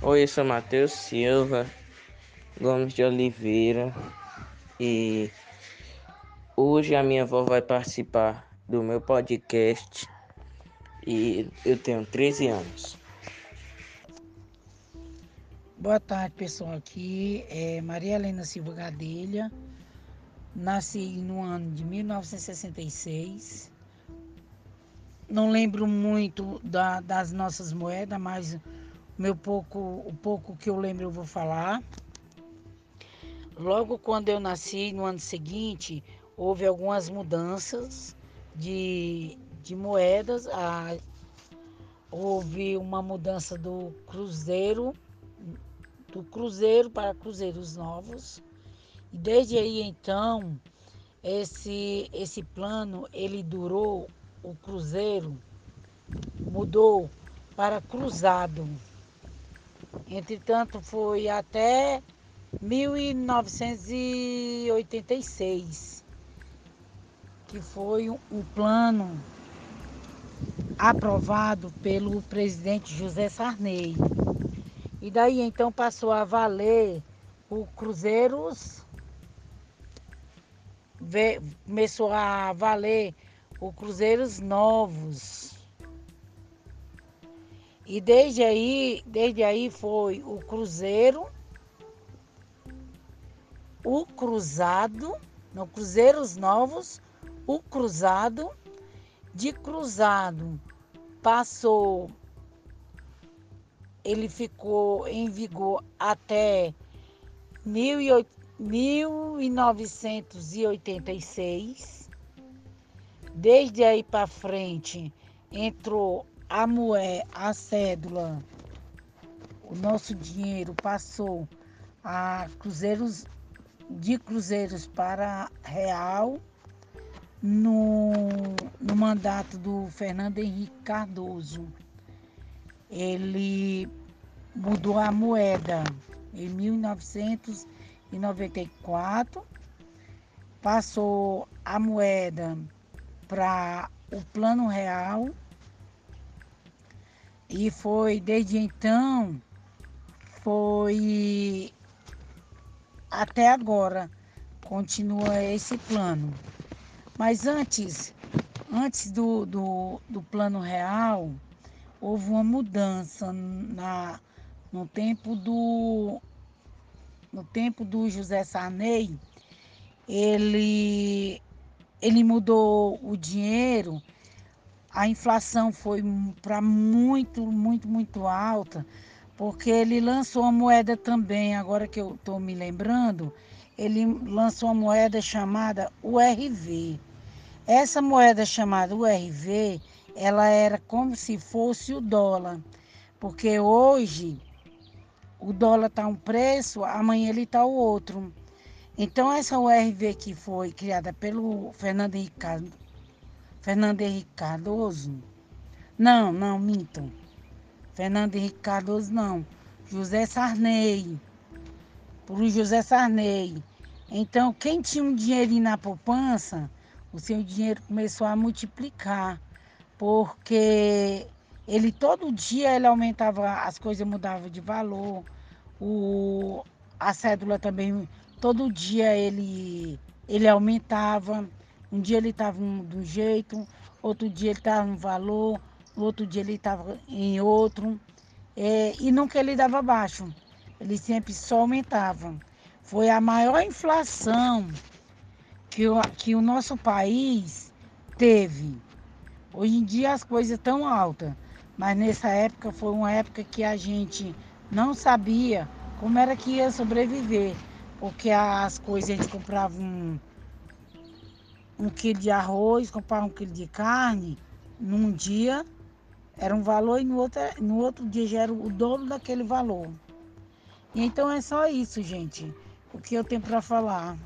Oi, eu sou Matheus Silva Gomes de Oliveira e hoje a minha avó vai participar do meu podcast e eu tenho 13 anos. Boa tarde, pessoal. Aqui é Maria Helena Silva Gadelha. Nasci no ano de 1966. Não lembro muito da, das nossas moedas, mas meu pouco, o pouco que eu lembro eu vou falar. Logo quando eu nasci, no ano seguinte, houve algumas mudanças de, de moedas. A, houve uma mudança do cruzeiro, do cruzeiro para cruzeiros novos. E desde aí então, esse, esse plano, ele durou, o cruzeiro mudou para cruzado. Entretanto, foi até 1986, que foi um, plano aprovado pelo presidente José Sarney. E daí então passou a valer o Cruzeiros, começou a valer o Cruzeiros Novos. E desde aí, desde aí foi o Cruzeiro, o Cruzado, no Cruzeiros Novos, o Cruzado, de Cruzado passou, ele ficou em vigor até 1986. Desde aí para frente entrou a moeda, a cédula, o nosso dinheiro passou a cruzeiros de cruzeiros para real no, no mandato do Fernando Henrique Cardoso. Ele mudou a moeda em 1994, passou a moeda para o plano real e foi desde então, foi até agora, continua esse plano. Mas antes, antes do, do, do plano real, houve uma mudança na, no tempo do no tempo do José Sarney, ele ele mudou o dinheiro a inflação foi para muito, muito, muito alta, porque ele lançou uma moeda também, agora que eu estou me lembrando, ele lançou uma moeda chamada URV. Essa moeda chamada URV, ela era como se fosse o dólar, porque hoje o dólar está um preço, amanhã ele está o outro. Então essa URV que foi criada pelo Fernando Henrique Fernando Henrique Cardoso. Não, não, minto. Fernando Henrique Cardoso não. José Sarney. Por José Sarney. Então, quem tinha um dinheirinho na poupança, o seu dinheiro começou a multiplicar. Porque ele todo dia ele aumentava, as coisas mudavam de valor. O, a cédula também, todo dia ele, ele aumentava. Um dia ele estava de um jeito, outro dia ele estava um valor, outro dia ele estava em outro. É, e nunca ele dava baixo, ele sempre só aumentava. Foi a maior inflação que o, que o nosso país teve. Hoje em dia as coisas estão altas, mas nessa época foi uma época que a gente não sabia como era que ia sobreviver, porque as coisas a gente comprava um, um quilo de arroz, comprar um quilo de carne, num dia era um valor e no outro, no outro dia já era o dobro daquele valor. E então é só isso, gente. O que eu tenho para falar.